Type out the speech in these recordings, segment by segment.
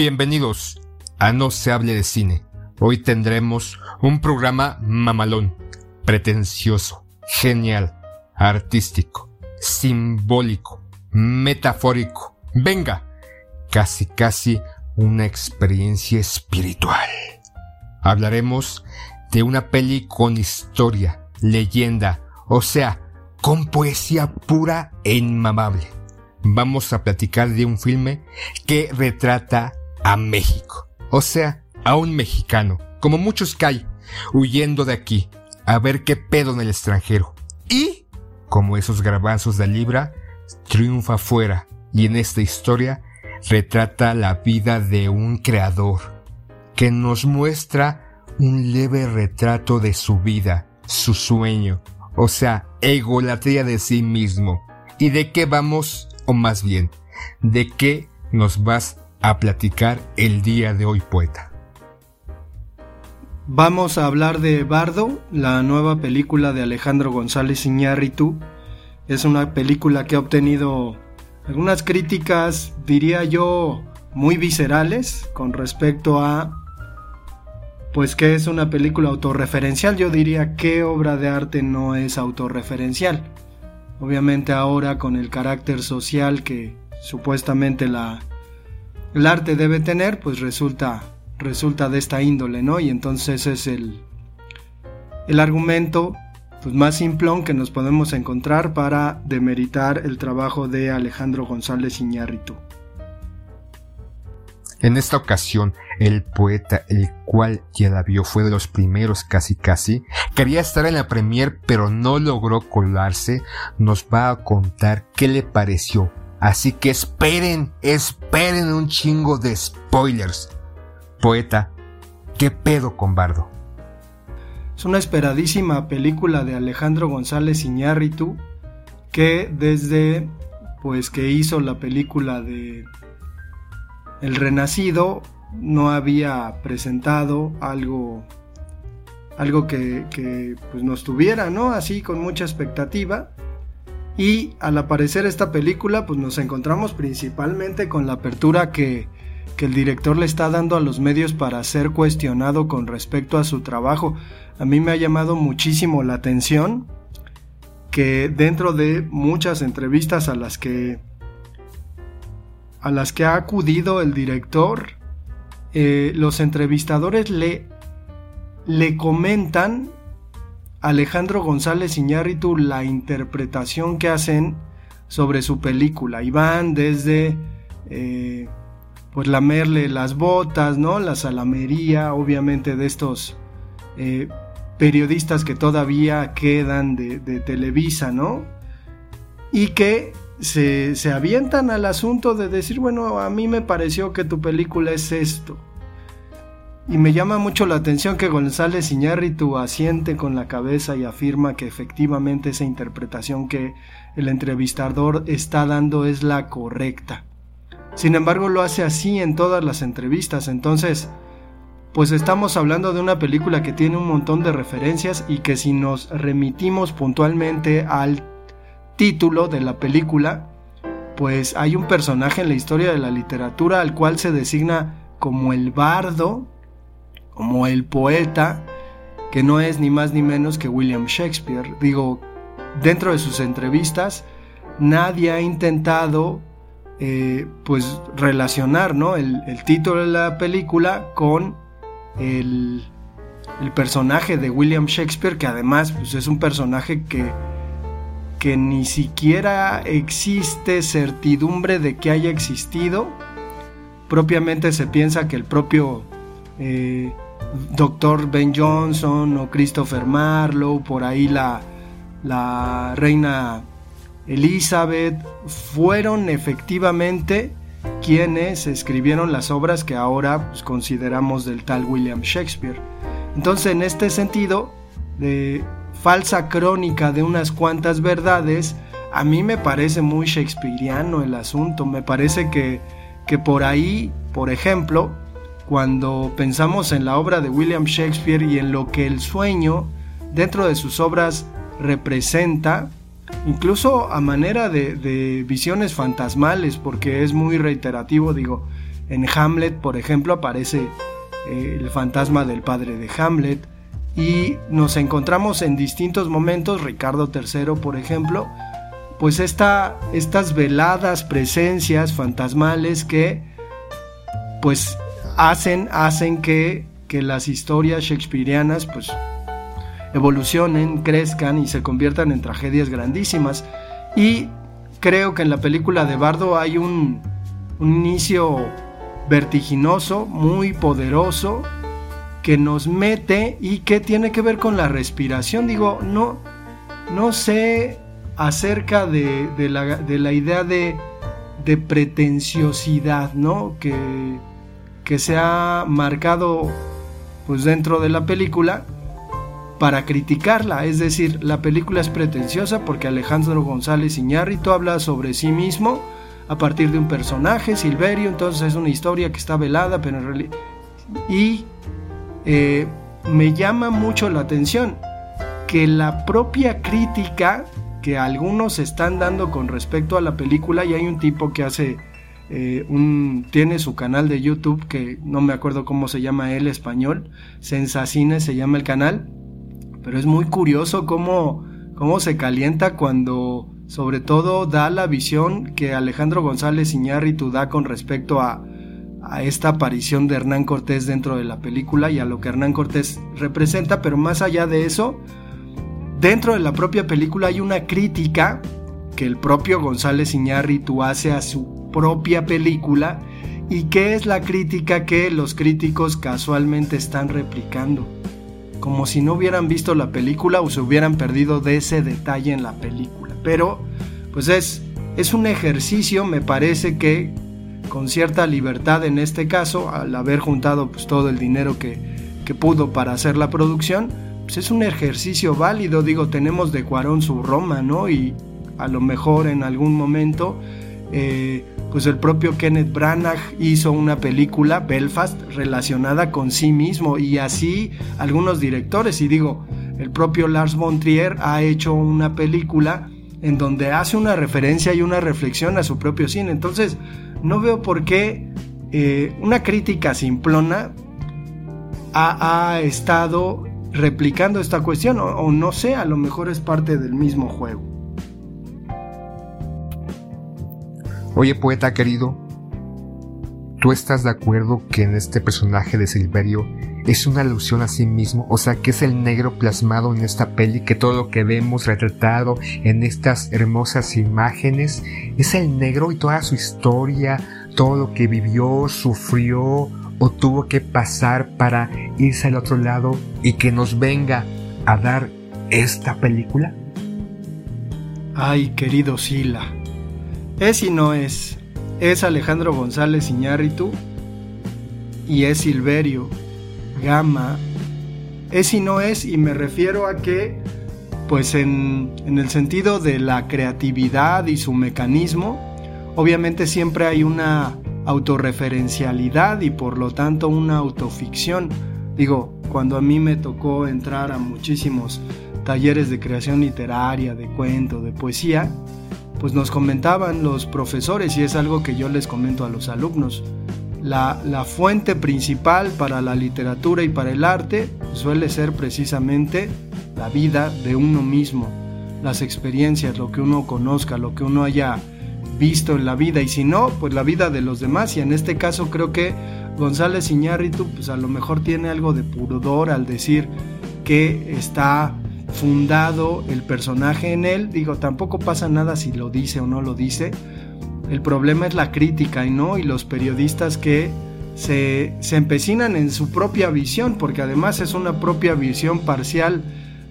Bienvenidos a No se hable de cine. Hoy tendremos un programa mamalón, pretencioso, genial, artístico, simbólico, metafórico. Venga, casi casi una experiencia espiritual. Hablaremos de una peli con historia, leyenda, o sea, con poesía pura e inmamable. Vamos a platicar de un filme que retrata a México, o sea, a un mexicano, como muchos que hay, huyendo de aquí, a ver qué pedo en el extranjero. Y, como esos garbanzos de libra, triunfa afuera, y en esta historia retrata la vida de un creador, que nos muestra un leve retrato de su vida, su sueño, o sea, egolatría de sí mismo. ¿Y de qué vamos, o más bien, de qué nos vas a platicar el día de hoy, poeta? Vamos a hablar de Bardo, la nueva película de Alejandro González Iñárritu. Es una película que ha obtenido algunas críticas, diría yo, muy viscerales con respecto a pues que es una película autorreferencial. Yo diría qué obra de arte no es autorreferencial. Obviamente ahora con el carácter social que supuestamente la el arte debe tener, pues resulta resulta de esta índole, ¿no? Y entonces es el el argumento pues más simplón que nos podemos encontrar para demeritar el trabajo de Alejandro González Iñárritu. En esta ocasión, el poeta, el cual ya la vio, fue de los primeros casi casi, quería estar en la premier pero no logró colarse, nos va a contar qué le pareció. Así que esperen, esperen un chingo de spoilers. Poeta, ¿qué pedo con Bardo? Es una esperadísima película de Alejandro González Iñárritu que desde pues que hizo la película de El Renacido no había presentado algo algo que, que pues nos tuviera, ¿no? Así con mucha expectativa. Y al aparecer esta película, pues nos encontramos principalmente con la apertura que, que el director le está dando a los medios para ser cuestionado con respecto a su trabajo. A mí me ha llamado muchísimo la atención que dentro de muchas entrevistas a las que a las que ha acudido el director, eh, los entrevistadores le, le comentan Alejandro González Iñárritu la interpretación que hacen sobre su película y van desde eh, pues lamerle las botas, ¿no? La salamería, obviamente, de estos eh, periodistas que todavía quedan de, de Televisa, ¿no? Y que se, se, avientan al asunto de decir, bueno, a mí me pareció que tu película es esto. Y me llama mucho la atención que González Iñárritu asiente con la cabeza y afirma que efectivamente esa interpretación que el entrevistador está dando es la correcta. Sin embargo, lo hace así en todas las entrevistas, entonces, pues estamos hablando de una película que tiene un montón de referencias y que si nos remitimos puntualmente al título de la película, pues hay un personaje en la historia de la literatura al cual se designa como el bardo, como el poeta, que no es ni más ni menos que William Shakespeare. Digo, dentro de sus entrevistas, nadie ha intentado eh, pues relacionar ¿no? el, título de la película con el, personaje de William Shakespeare, que además pues, es un personaje que, que ni siquiera existe certidumbre de que haya existido. Propiamente se piensa que el propio eh, doctor Ben Johnson o Christopher Marlowe, por ahí la, la reina Elizabeth, fueron efectivamente quienes escribieron las obras que ahora pues, consideramos del tal William Shakespeare. Entonces, en este sentido, de falsa crónica de unas cuantas verdades, a mí me parece muy shakespeariano el asunto. Me parece que, que por ahí, por ejemplo, cuando pensamos en la obra de William Shakespeare y en lo que el sueño dentro de sus obras representa, incluso a manera de, visiones fantasmales, porque es muy reiterativo, digo, en Hamlet, por ejemplo, aparece eh, el fantasma del padre de Hamlet, y nos encontramos en distintos momentos, Ricardo III, por ejemplo, pues esta, estas veladas presencias fantasmales que pues hacen, hacen que, que las historias shakespearianas pues evolucionen, crezcan y se conviertan en tragedias grandísimas. Y creo que en la película de Bardo hay un, inicio vertiginoso, muy poderoso, que nos mete y que tiene que ver con la respiración. Digo, no, no sé acerca de, la, idea de, de, pretenciosidad, ¿no? Que, que se ha marcado pues dentro de la película para criticarla. Es decir, la película es pretenciosa porque Alejandro González Iñárritu habla sobre sí mismo a partir de un personaje, Silverio, entonces es una historia que está velada, pero en realidad... Y eh, me llama mucho la atención que la propia crítica que algunos están dando con respecto a la película, y hay un tipo que hace eh, tiene su canal de YouTube que no me acuerdo cómo se llama él español, Sensacine se llama el canal, pero es muy curioso cómo, cómo se calienta cuando sobre todo da la visión que Alejandro González Iñárritu da con respecto a, a esta aparición de Hernán Cortés dentro de la película y a lo que Hernán Cortés representa, pero más allá de eso, dentro de la propia película hay una crítica que el propio González Iñárritu hace a su propia película y que es la crítica que los críticos casualmente están replicando como si no hubieran visto la película o se hubieran perdido de ese detalle en la película. Pero, pues es, es un ejercicio, me parece que con cierta libertad en este caso, al haber juntado pues, todo el dinero que, que pudo para hacer la producción, pues es un ejercicio válido, digo, tenemos de Cuarón su Roma, ¿no? Y a lo mejor en algún momento eh, pues el propio Kenneth Branagh hizo una película, Belfast, relacionada con sí mismo y así algunos directores, y digo, el propio Lars von Trier ha hecho una película en donde hace una referencia y una reflexión a su propio cine, entonces no veo por qué eh, una crítica simplona ha, estado replicando esta cuestión, o no sé, a lo mejor es parte del mismo juego. Oye, poeta querido, ¿tú estás de acuerdo que en este personaje de Silverio es una alusión a sí mismo? O sea, que es el negro plasmado en esta peli, que todo lo que vemos retratado en estas hermosas imágenes es el negro y toda su historia, todo lo que vivió, sufrió o tuvo que pasar para irse al otro lado y que nos venga a dar esta película? Ay, querido Sila. Es y no es. Es Alejandro González Iñárritu y es Silverio Gama. Es y no es, y me refiero a que, pues en, en el sentido de la creatividad y su mecanismo, obviamente siempre hay una autorreferencialidad y por lo tanto una autoficción. Digo, cuando a mí me tocó entrar a muchísimos talleres de creación literaria, de cuento, de poesía, pues nos comentaban los profesores y es algo que yo les comento a los alumnos. La, la fuente principal para la literatura y para el arte suele ser precisamente la vida de uno mismo, las experiencias, lo que uno conozca, lo que uno haya visto en la vida y si no, pues la vida de los demás y en este caso creo que González Iñárritu pues a lo mejor tiene algo de pudor al decir que está fundado el personaje en él, digo, tampoco pasa nada si lo dice o no lo dice. El problema es la crítica y no y los periodistas que se, se empecinan en su propia visión, porque además es una propia visión parcial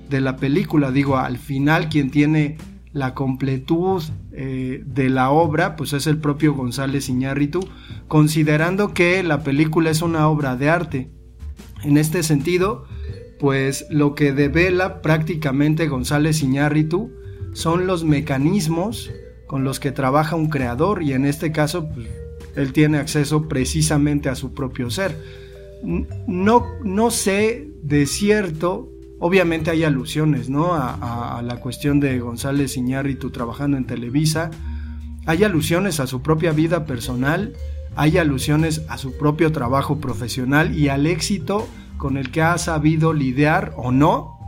de la película. Digo, al final quien tiene la completud eh, de la obra, pues es el propio González Iñárritu, considerando que la película es una obra de arte. En este sentido, pues lo que devela prácticamente González Iñárritu son los mecanismos con los que trabaja un creador y en este caso pues, él tiene acceso precisamente a su propio ser. No, no sé de cierto Obviamente hay alusiones, ¿no? A, la cuestión de González Iñárritu trabajando en Televisa. Hay alusiones a su propia vida personal, hay alusiones a su propio trabajo profesional y al éxito con el que ha sabido lidiar o no,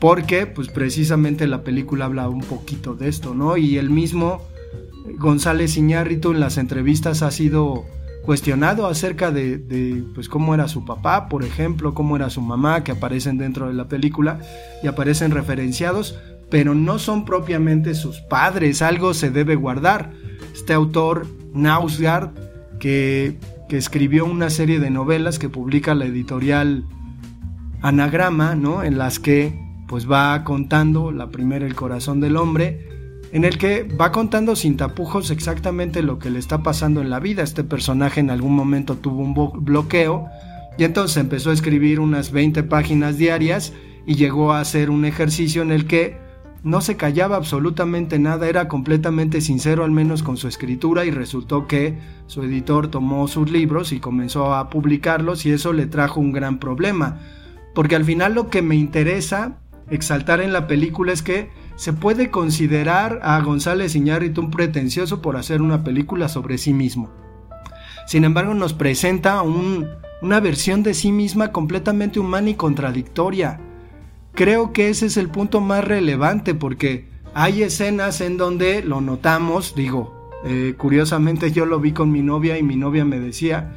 porque pues precisamente la película habla un poquito de esto, ¿no? Y el mismo González Iñárritu en las entrevistas ha sido cuestionado acerca de, pues cómo era su papá, por ejemplo, cómo era su mamá, que aparecen dentro de la película y aparecen referenciados, pero no son propiamente sus padres, algo se debe guardar. Este autor, Nausgard, que, que escribió una serie de novelas que publica la editorial Anagrama, ¿no? En las que pues va contando la primera El corazón del hombre, en el que va contando sin tapujos exactamente lo que le está pasando en la vida. Este personaje en algún momento tuvo un bloqueo y entonces empezó a escribir unas 20 páginas diarias y llegó a hacer un ejercicio en el que no se callaba absolutamente nada, era completamente sincero al menos con su escritura y resultó que su editor tomó sus libros y comenzó a publicarlos y eso le trajo un gran problema. Porque al final lo que me interesa exaltar en la película es que se puede considerar a González Iñárritu un pretencioso por hacer una película sobre sí mismo. Sin embargo, nos presenta una versión de sí misma completamente humana y contradictoria. Creo que ese es el punto más relevante porque hay escenas en donde lo notamos, digo, eh, curiosamente yo lo vi con mi novia y mi novia me decía,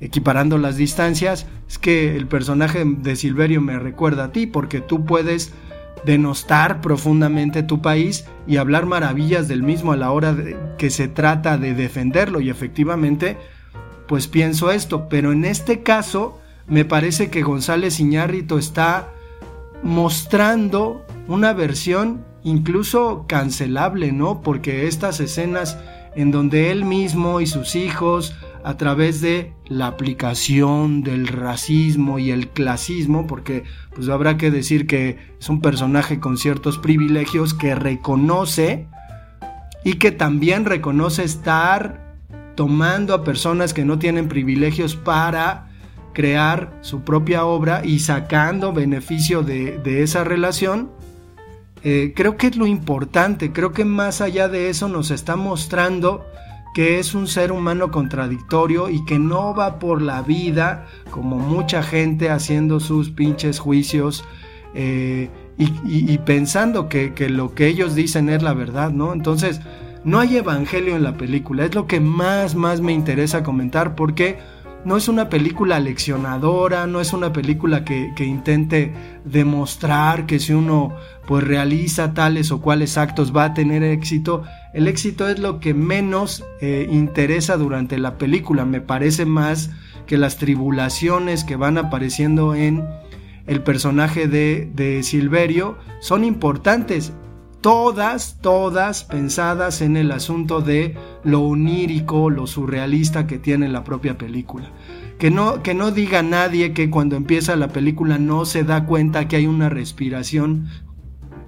equiparando las distancias, es que el personaje de Silverio me recuerda a ti porque tú puedes denostar profundamente tu país y hablar maravillas del mismo a la hora de que se trata de defenderlo. Y efectivamente pues pienso esto, pero en este caso me parece que González Iñárrito está mostrando una versión incluso cancelable, ¿no? Porque estas escenas en donde él mismo y sus hijos a través de la aplicación del racismo y el clasismo, porque pues habrá que decir que es un personaje con ciertos privilegios que reconoce y que también reconoce estar tomando a personas que no tienen privilegios para crear su propia obra y sacando beneficio de, esa relación, eh, creo que es lo importante, creo que más allá de eso nos está mostrando que es un ser humano contradictorio y que no va por la vida como mucha gente haciendo sus pinches juicios eh, y, pensando que, que, lo que ellos dicen es la verdad, ¿no? Entonces, no hay evangelio en la película, es lo que más, más me interesa comentar porque no es una película leccionadora, no es una película que, intente demostrar que si uno pues realiza tales o cuales actos va a tener éxito. El éxito es lo que menos eh, interesa durante la película, me parece más que las tribulaciones que van apareciendo en el personaje de, de Silverio son importantes todas, todas pensadas en el asunto de lo onírico, lo surrealista que tiene la propia película. Que no, que no diga nadie que cuando empieza la película no se da cuenta que hay una respiración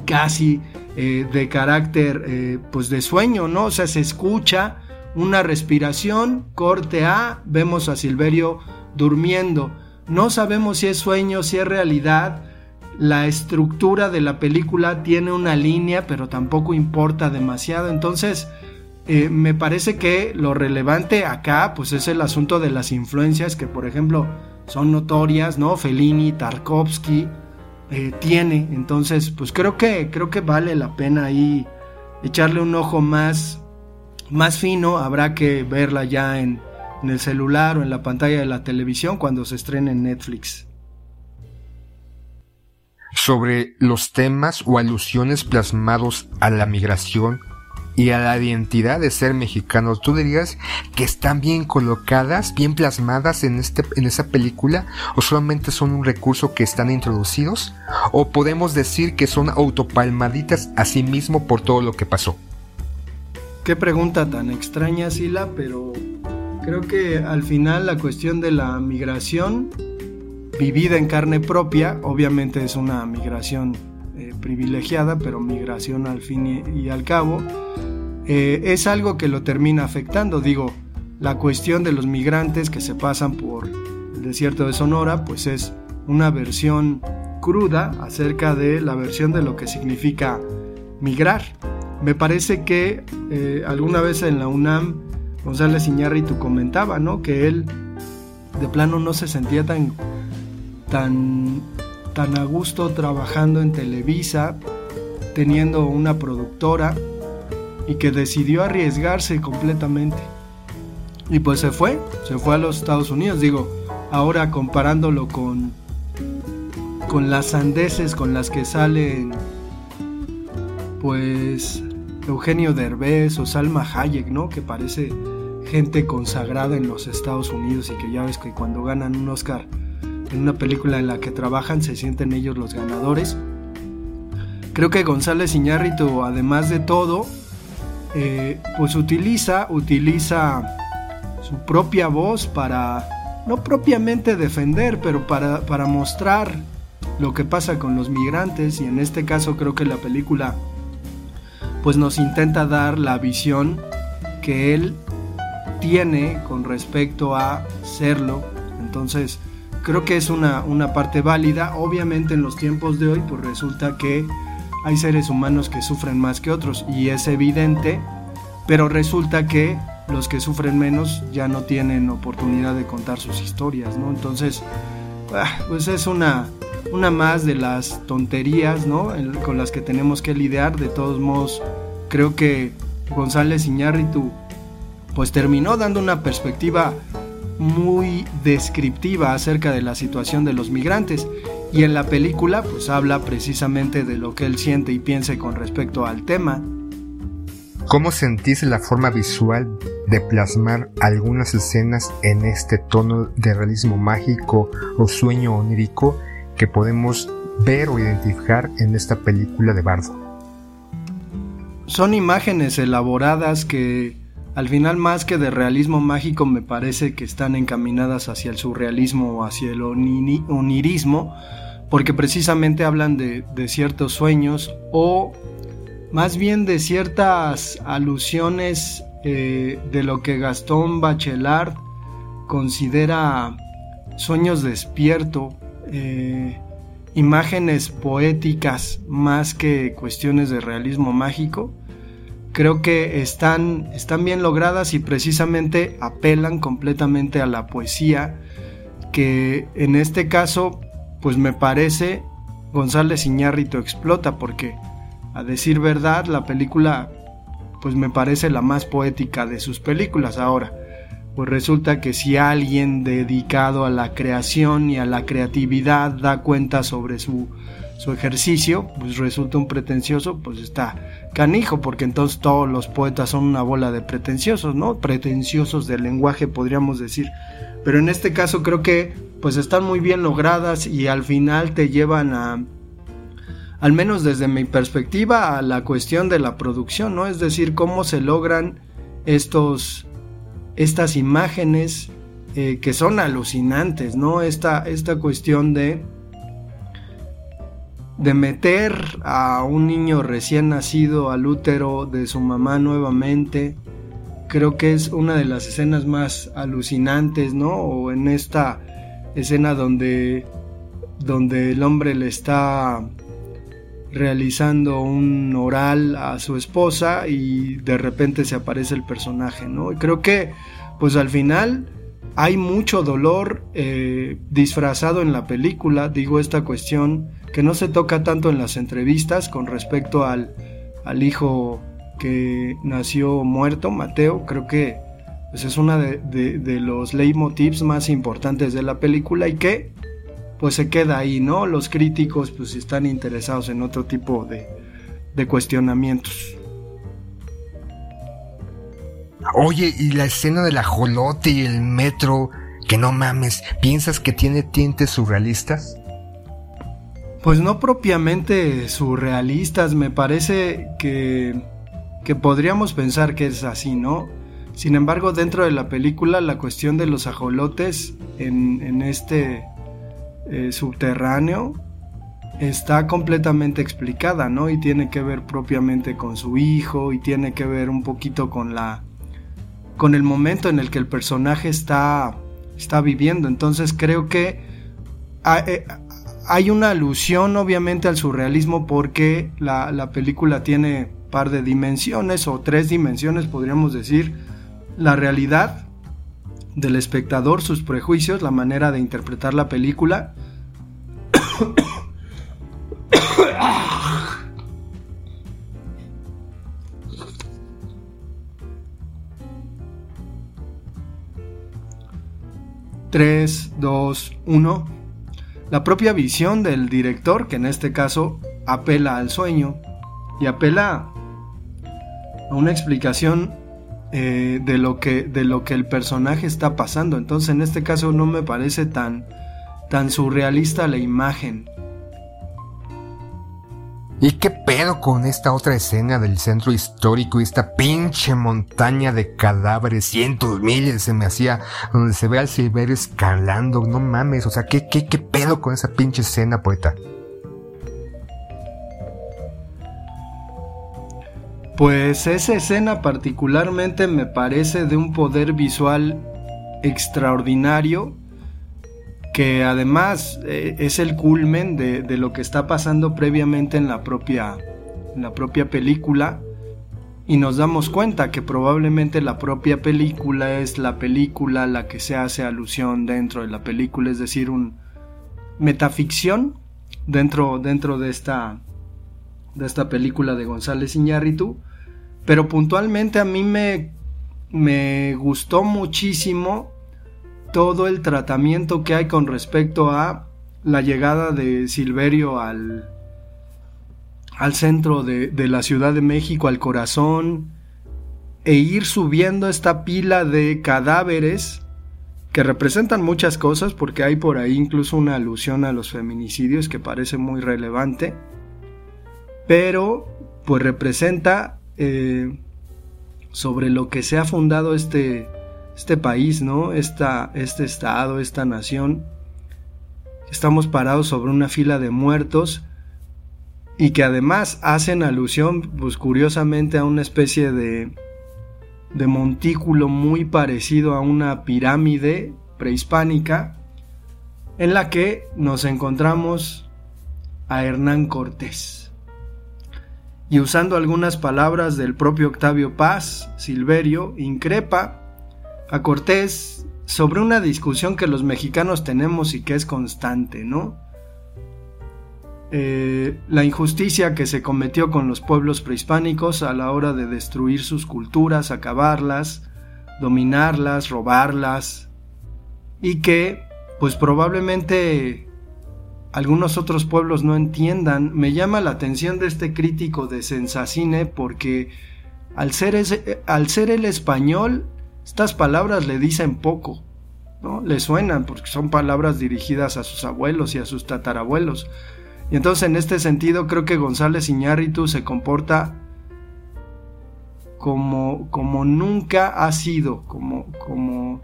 casi eh, de carácter eh, pues de sueño, ¿no? O sea, se escucha una respiración, corte A, vemos a Silverio durmiendo. No sabemos si es sueño, si es realidad, la estructura de la película tiene una línea, pero tampoco importa demasiado. Entonces, eh, me parece que lo relevante acá, pues es el asunto de las influencias que, por ejemplo, son notorias, ¿no? Fellini, Tarkovsky, eh, tiene. Entonces, pues creo que, creo que vale la pena ahí echarle un ojo más, más fino. Habrá que verla ya en, en el celular o en la pantalla de la televisión cuando se estrene en Netflix sobre los temas o alusiones plasmados a la migración y a la identidad de ser mexicanos, ¿tú dirías que están bien colocadas, bien plasmadas en, este, en esa película? ¿O solamente son un recurso que están introducidos? ¿O podemos decir que son autopalmaditas a sí mismo por todo lo que pasó? Qué pregunta tan extraña, Sila, pero creo que al final la cuestión de la migración vivida en carne propia, obviamente es una migración eh, privilegiada, pero migración al fin y, al cabo, eh, es algo que lo termina afectando. Digo, la cuestión de los migrantes que se pasan por el desierto de Sonora, pues es una versión cruda acerca de la versión de lo que significa migrar. Me parece que eh, alguna vez en la UNAM González Iñárritu comentaba, ¿no? Que él de plano no se sentía tan tan, tan a gusto trabajando en Televisa, teniendo una productora y que decidió arriesgarse completamente. Y pues se fue, se fue a los Estados Unidos. Digo, ahora comparándolo con, con las sandeces con las que salen, pues Eugenio Derbez o Salma Hayek, ¿no? Que parece gente consagrada en los Estados Unidos y que ya ves que cuando ganan un Oscar en una película en la que trabajan se sienten ellos los ganadores. Creo que González Iñárritu, además de todo, eh, pues utiliza, utiliza su propia voz para, no propiamente defender, pero para, para mostrar lo que pasa con los migrantes y en este caso creo que la película pues nos intenta dar la visión que él tiene con respecto a serlo. Entonces, creo que es una, una parte válida. Obviamente en los tiempos de hoy pues resulta que hay seres humanos que sufren más que otros y es evidente, pero resulta que los que sufren menos ya no tienen oportunidad de contar sus historias, ¿no? Entonces, ah, pues es una, una más de las tonterías, ¿no? con las que tenemos que lidiar. De todos modos, creo que González Iñárritu pues terminó dando una perspectiva muy descriptiva acerca de la situación de los migrantes y en la película pues habla precisamente de lo que él siente y piensa con respecto al tema. ¿Cómo sentís la forma visual de plasmar algunas escenas en este tono de realismo mágico o sueño onírico que podemos ver o identificar en esta película de Bardo? Son imágenes elaboradas que al final más que de realismo mágico me parece que están encaminadas hacia el surrealismo o hacia el onirismo, porque precisamente hablan de, ciertos sueños o más bien de ciertas alusiones eh, de lo que Gastón Bachelard considera sueños despierto, eh, imágenes poéticas más que cuestiones de realismo mágico creo que están, están bien logradas y precisamente apelan completamente a la poesía, que en este caso, pues me parece González Iñárritu explota, porque a decir verdad, la película, pues me parece la más poética de sus películas ahora. pues resulta que si alguien dedicado a la creación y a la creatividad da cuenta sobre su, su ejercicio, pues resulta un pretencioso, pues está canijo, porque entonces todos los poetas son una bola de pretenciosos, ¿no? Pretenciosos del lenguaje, podríamos decir. Pero en este caso creo que pues están muy bien logradas y al final te llevan a, al menos desde mi perspectiva, a la cuestión de la producción, ¿no? Es decir, cómo se logran estos estas imágenes eh, que son alucinantes, ¿no? Esta, esta cuestión de, de meter a un niño recién nacido al útero de su mamá nuevamente, creo que es una de las escenas más alucinantes, ¿no? O en esta escena donde, donde el hombre le está realizando un oral a su esposa y de repente se aparece el personaje, ¿no? Y creo que pues al final hay mucho dolor eh, disfrazado en la película, digo esta cuestión que no se toca tanto en las entrevistas con respecto al, al hijo que nació muerto, Mateo, creo que pues, es una de, de, los leitmotivs más importantes de la película y que pues se queda ahí, ¿no? Los críticos pues están interesados en otro tipo de, de cuestionamientos. Oye, y la escena del ajolote y el metro, que no mames, ¿piensas que tiene tintes surrealistas? Pues no propiamente surrealistas, me parece que, que podríamos pensar que es así, ¿no? Sin embargo, dentro de la película, la cuestión de los ajolotes en, en este eh, subterráneo está completamente explicada, ¿no? Y tiene que ver propiamente con su hijo y tiene que ver un poquito con la con el momento en el que el personaje está está viviendo. Entonces creo que eh, hay una alusión obviamente al surrealismo porque la, la película tiene par de dimensiones o tres dimensiones podríamos decir la realidad del espectador, sus prejuicios, la manera de interpretar la película. Tres, dos, uno. La propia visión del director, que en este caso apela al sueño y apela a una explicación eh, de, lo que, de lo que el personaje está pasando. Entonces en este caso no me parece tan, tan surrealista la imagen. ¿Y qué pedo con esta otra escena del centro histórico y esta pinche montaña de cadáveres, cientos, miles se me hacía, donde se ve al Silverio escalando, no mames, o sea, ¿qué, qué, qué pedo con esa pinche escena, poeta? Pues esa escena particularmente me parece de un poder visual extraordinario que además eh, es el culmen de, de, lo que está pasando previamente en la propia, en la propia película. Y nos damos cuenta que probablemente la propia película es la película a la que se hace alusión dentro de la película, es decir, un metaficción dentro, dentro de esta de esta película de González Iñárritu, pero puntualmente a mí me, me gustó muchísimo todo el tratamiento que hay con respecto a la llegada de Silverio al, al centro de, la Ciudad de México, al corazón, e ir subiendo esta pila de cadáveres que representan muchas cosas, porque hay por ahí incluso una alusión a los feminicidios que parece muy relevante pero pues representa eh, sobre lo que se ha fundado este, este país, ¿no? Esta, este estado, esta nación. Estamos parados sobre una fila de muertos y que además hacen alusión, pues curiosamente, a una especie de, de montículo muy parecido a una pirámide prehispánica en la que nos encontramos a Hernán Cortés y usando algunas palabras del propio Octavio Paz, Silverio increpa a Cortés sobre una discusión que los mexicanos tenemos y que es constante, ¿no? Eh, la injusticia que se cometió con los pueblos prehispánicos a la hora de destruir sus culturas, acabarlas, dominarlas, robarlas y que pues probablemente algunos otros pueblos no entiendan. Me llama la atención de este crítico de Sensacine porque al ser, al ser el español, estas palabras le dicen poco, ¿no? Le suenan porque son palabras dirigidas a sus abuelos y a sus tatarabuelos. Y entonces en este sentido creo que González Iñárritu se comporta como, como nunca ha sido, como, como...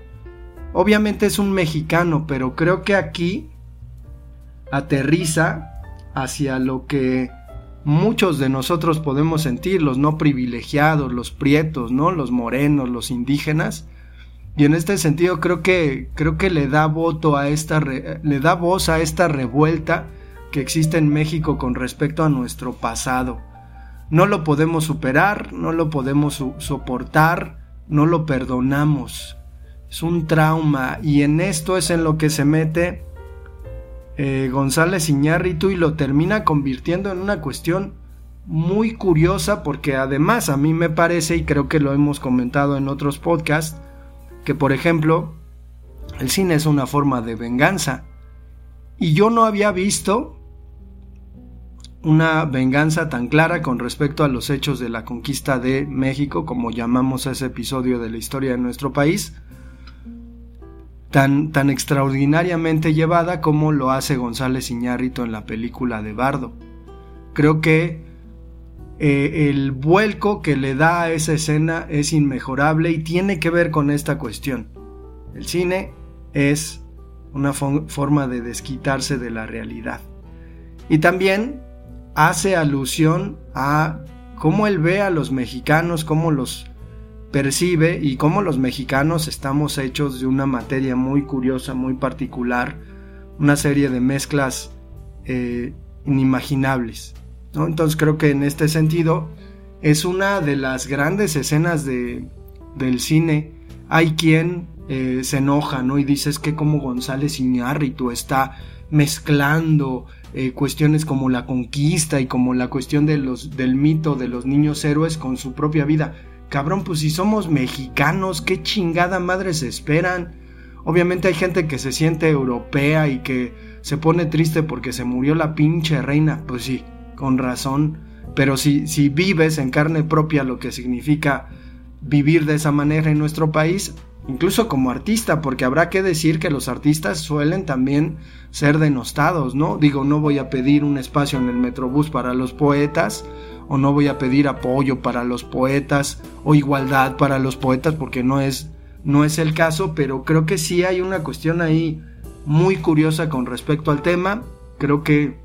Obviamente es un mexicano, pero creo que aquí aterriza hacia lo que muchos de nosotros podemos sentir, los no privilegiados, los prietos, ¿no? Los morenos, los indígenas. Y en este sentido creo que creo que le da voto a esta le da voz a esta revuelta que existe en México con respecto a nuestro pasado. No lo podemos superar, no lo podemos soportar, no lo perdonamos. Es un trauma y en esto es en lo que se mete eh, González Iñárritu y lo termina convirtiendo en una cuestión muy curiosa porque además a mí me parece y creo que lo hemos comentado en otros podcasts que por ejemplo el cine es una forma de venganza. Y yo no había visto una venganza tan clara con respecto a los hechos de la conquista de México, como llamamos ese episodio de la historia de nuestro país, tan, tan extraordinariamente llevada como lo hace González Iñárritu en la película de Bardo. Creo que eh, el vuelco que le da a esa escena es inmejorable y tiene que ver con esta cuestión. El cine es una forma de desquitarse de la realidad. Y también hace alusión a cómo él ve a los mexicanos, cómo los percibe y cómo los mexicanos estamos hechos de una materia muy curiosa, muy particular, una serie de mezclas eh, inimaginables. Entonces creo que en este sentido es una de las grandes escenas de, del cine. Hay quien eh, se enoja ¿no? y dice es que como González Iñárritu está mezclando eh, cuestiones como la conquista y como la cuestión de los, del mito de los niños héroes con su propia vida. Cabrón, pues si somos mexicanos, qué chingada madre se esperan. Obviamente hay gente que se siente europea y que se pone triste porque se murió la pinche reina. Pues sí, con razón. Pero si, si vives en carne propia lo que significa vivir de esa manera en nuestro país, incluso como artista, porque habrá que decir que los artistas suelen también ser denostados, ¿no? Digo, no voy a pedir un espacio en el Metrobús para los poetas, o no voy a pedir apoyo para los poetas, o igualdad para los poetas, porque no es, no es el caso, pero creo que sí hay una cuestión ahí muy curiosa con respecto al tema. Creo que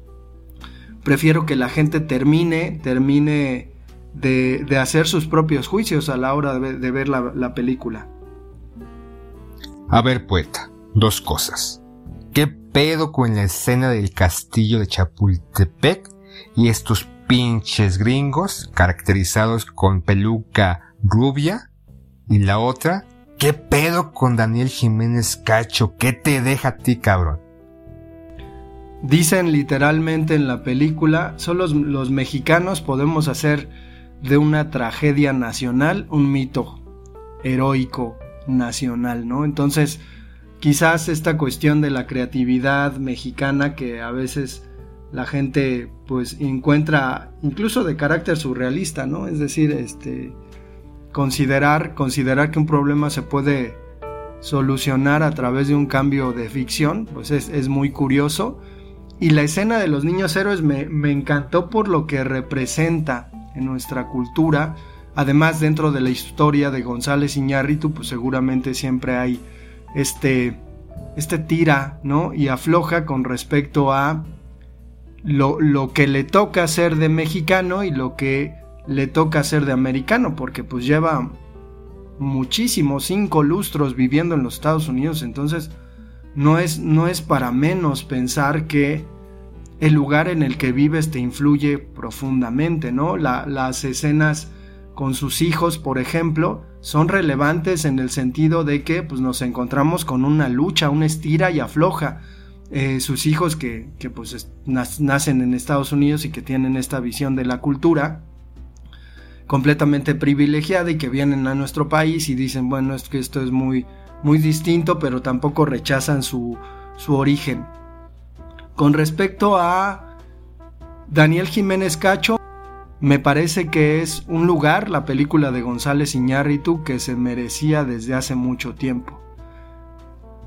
prefiero que la gente termine, termine de, hacer sus propios juicios a la hora de, ver la película. A ver, poeta, dos cosas. ¿Qué pedo con la escena del castillo de Chapultepec y estos pinches gringos caracterizados con peluca rubia? Y la otra, ¿qué pedo con Daniel Jiménez Cacho? ¿Qué te deja a ti, cabrón? Dicen literalmente en la película, solo los mexicanos podemos hacer de una tragedia nacional un mito heroico, nacional, ¿no? Entonces, quizás esta cuestión de la creatividad mexicana que a veces la gente pues encuentra incluso de carácter surrealista, ¿no? Es decir, este considerar considerar que un problema se puede solucionar a través de un cambio de ficción, pues es, muy curioso. Y la escena de los niños héroes me, me encantó por lo que representa en nuestra cultura, Además, dentro de la historia de González Iñárritu, pues seguramente siempre hay este, este tira, ¿no? Y afloja con respecto a lo, lo que le toca ser de mexicano y lo que le toca ser de americano, porque pues lleva muchísimos, cinco lustros viviendo en los Estados Unidos, entonces no es, no es para menos pensar que el lugar en el que vives te influye profundamente, ¿no? las escenas con sus hijos, por ejemplo, son relevantes en el sentido de que pues, nos encontramos con una lucha, una estira y afloja. Eh, sus hijos que, pues, nacen en Estados Unidos y que tienen esta visión de la cultura, completamente privilegiada y que vienen a nuestro país y dicen, bueno, es que esto es muy, muy distinto, pero tampoco rechazan su, su origen. Con respecto a Daniel Jiménez Cacho, me parece que es un lugar, la película de González Iñárritu, que se merecía desde hace mucho tiempo.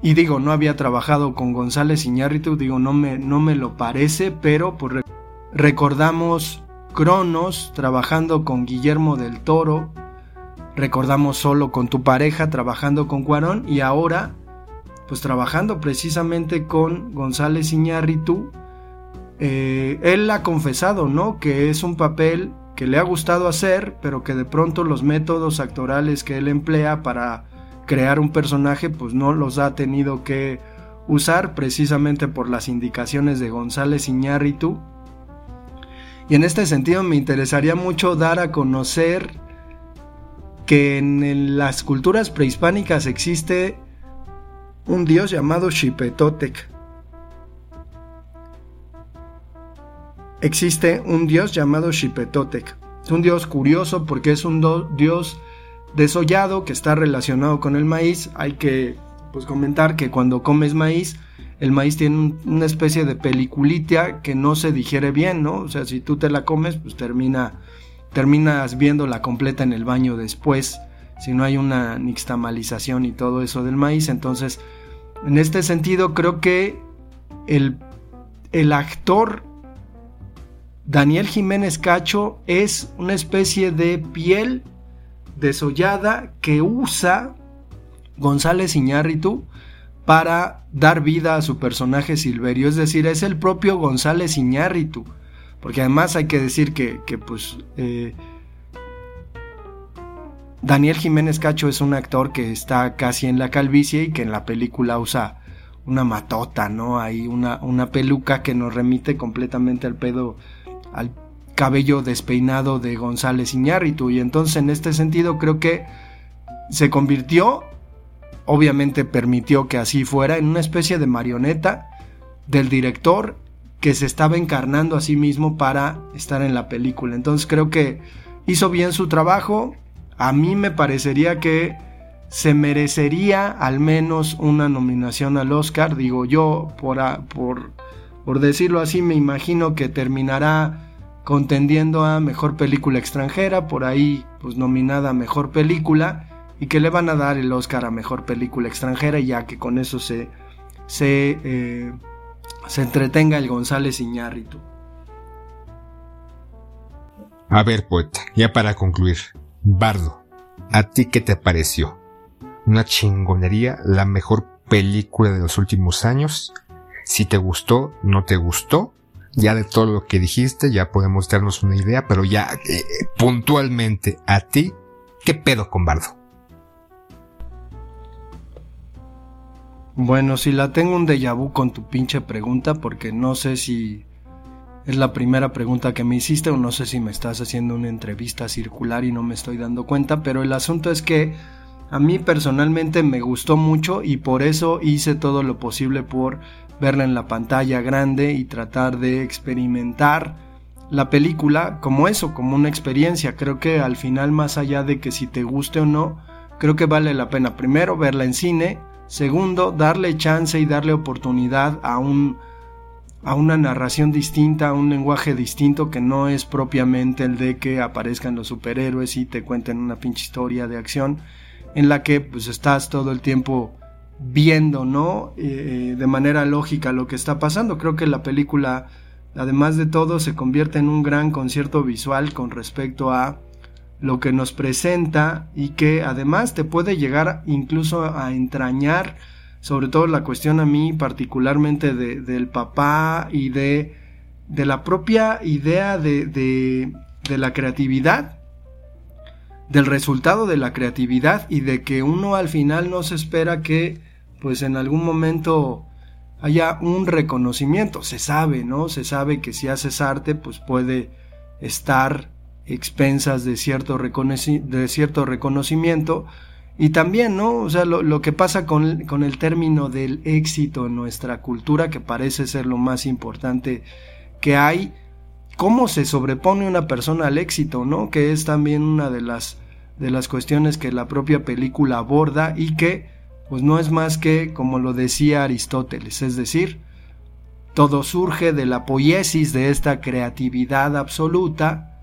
Y digo, no había trabajado con González Iñárritu, digo, no me, no me lo parece, pero pues, recordamos Cronos trabajando con Guillermo del Toro, recordamos solo con tu pareja trabajando con Cuarón y ahora pues trabajando precisamente con González Iñárritu eh, él ha confesado, ¿no? Que es un papel que le ha gustado hacer, pero que de pronto los métodos actorales que él emplea para crear un personaje, pues no los ha tenido que usar precisamente por las indicaciones de González Iñárritu. Y en este sentido me interesaría mucho dar a conocer que en las culturas prehispánicas existe un dios llamado Xipetotec existe un dios llamado Xipetotec. Es un dios curioso porque es un dios desollado que está relacionado con el maíz. Hay que pues, comentar que cuando comes maíz, el maíz tiene una especie de peliculitia que no se digiere bien, ¿no? O sea, si tú te la comes, pues termina, terminas viéndola completa en el baño después, si no hay una nixtamalización y todo eso del maíz. Entonces, en este sentido, creo que el, el actor Daniel Jiménez Cacho es una especie de piel desollada que usa González Iñárritu para dar vida a su personaje Silverio, es decir, es el propio González Iñárritu, porque además hay que decir que, pues eh, Daniel Jiménez Cacho es un actor que está casi en la calvicie y que en la película usa una matota, ¿no? Hay una, una peluca que nos remite completamente al pedo al cabello despeinado de González Iñárritu y entonces en este sentido creo que se convirtió, obviamente permitió que así fuera, en una especie de marioneta del director que se estaba encarnando a sí mismo para estar en la película. Entonces creo que hizo bien su trabajo. A mí me parecería que se merecería al menos una nominación al Oscar. Digo yo, por, por por decirlo así, me imagino que terminará contendiendo a Mejor Película Extranjera, por ahí pues nominada a Mejor Película, y que le van a dar el Oscar a Mejor Película Extranjera, ya que con eso se, se, eh, se entretenga el González Iñárritu. A ver, poeta, ya para concluir, Bardo, ¿a ti qué te pareció? ¿Una chingonería? ¿La mejor película de los últimos años? Si te gustó, no te gustó, ya de todo lo que dijiste, ya podemos darnos una idea, pero ya eh, puntualmente a ti, ¿qué pedo con Bardo? Bueno, si la tengo un déjà vu con tu pinche pregunta, porque no sé si es la primera pregunta que me hiciste o no sé si me estás haciendo una entrevista circular y no me estoy dando cuenta, pero el asunto es que a mí personalmente me gustó mucho y por eso hice todo lo posible por verla en la pantalla grande y tratar de experimentar la película como eso, como una experiencia. Creo que al final, más allá de que si te guste o no, creo que vale la pena primero verla en cine, segundo, darle chance y darle oportunidad a un a una narración distinta, a un lenguaje distinto que no es propiamente el de que aparezcan los superhéroes y te cuenten una pinche historia de acción en la que pues estás todo el tiempo viendo, ¿no? Eh, de manera lógica lo que está pasando. Creo que la película, además de todo, se convierte en un gran concierto visual con respecto a lo que nos presenta y que además te puede llegar incluso a entrañar, sobre todo la cuestión a mí particularmente de, del papá y de, de la propia idea de, de, de la creatividad del resultado de la creatividad y de que uno al final no se espera que pues en algún momento haya un reconocimiento, se sabe, ¿no? Se sabe que si haces arte, pues puede estar expensas de cierto, de cierto reconocimiento. Y también, ¿no? O sea, lo, que pasa con, con, el término del éxito en nuestra cultura, que parece ser lo más importante que hay, cómo se sobrepone una persona al éxito, ¿no? Que es también una de las de las cuestiones que la propia película aborda y que pues no es más que como lo decía Aristóteles, es decir, todo surge de la poiesis de esta creatividad absoluta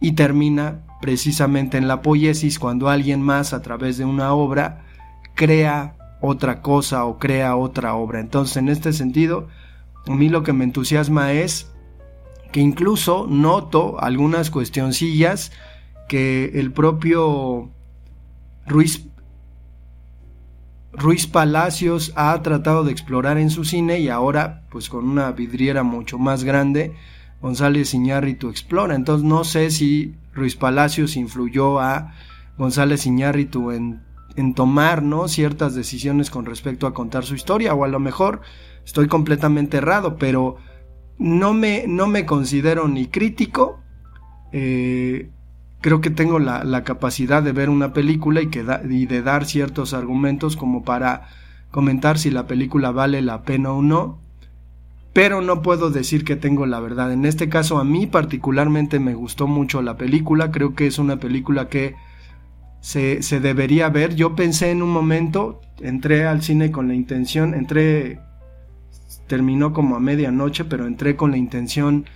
y termina precisamente en la poiesis cuando alguien más a través de una obra crea otra cosa o crea otra obra. Entonces, en este sentido, a mí lo que me entusiasma es que incluso noto algunas cuestioncillas que el propio Ruiz, Ruiz Palacios ha tratado de explorar en su cine y ahora pues con una vidriera mucho más grande González Iñárritu explora. Entonces no sé si Ruiz Palacios influyó a González Iñárritu en, en tomar ¿no? ciertas decisiones con respecto a contar su historia o a lo mejor estoy completamente errado, pero no me, no me considero ni crítico, eh, creo que tengo la, capacidad de ver una película y, de dar ciertos argumentos como para comentar si la película vale la pena o no, pero no puedo decir que tengo la verdad. En este caso a mí particularmente me gustó mucho la película, creo que es una película que se, se debería ver. Yo pensé en un momento, entré al cine con la intención, entré terminó como a medianoche, pero entré con la intención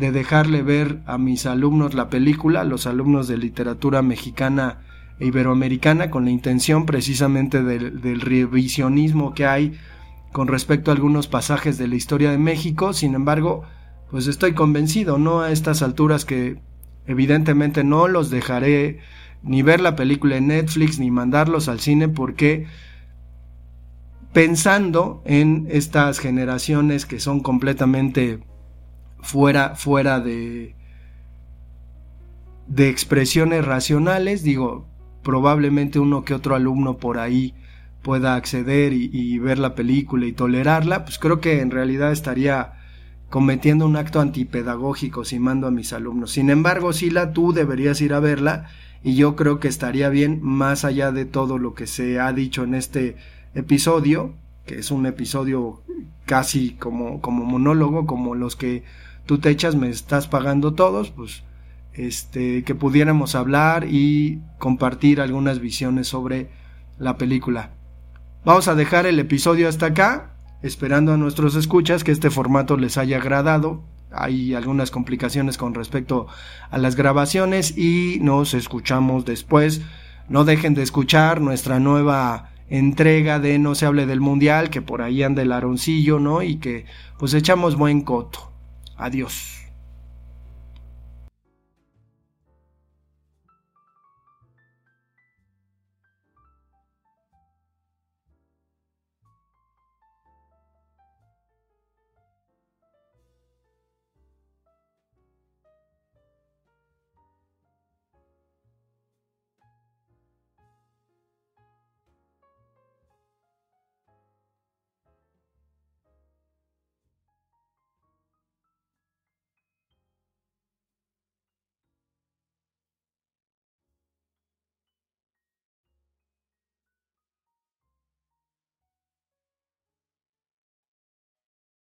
de dejarle ver a mis alumnos la película, los alumnos de literatura mexicana e iberoamericana, con la intención precisamente del, del revisionismo que hay con respecto a algunos pasajes de la historia de México. Sin embargo, pues estoy convencido, no a estas alturas que evidentemente no los dejaré ni ver la película en Netflix ni mandarlos al cine porque pensando en estas generaciones que son completamente fuera, fuera de, de expresiones racionales, digo, probablemente uno que otro alumno por ahí pueda acceder y, ver la película y tolerarla, pues creo que en realidad estaría cometiendo un acto antipedagógico si mando a mis alumnos. Sin embargo, Sila, tú deberías ir a verla y yo creo que estaría bien, más allá de todo lo que se ha dicho en este episodio, que es un episodio casi como, como monólogo, como los que tú te echas, me estás pagando todos, pues este, que pudiéramos hablar y compartir algunas visiones sobre la película. Vamos a dejar el episodio hasta acá, esperando a nuestros escuchas que este formato les haya agradado. Hay algunas complicaciones con respecto a las grabaciones y nos escuchamos después. No dejen de escuchar nuestra nueva entrega de No se hable del mundial, que por ahí anda el aroncillo, ¿no? Y que pues echamos buen coto. Adiós.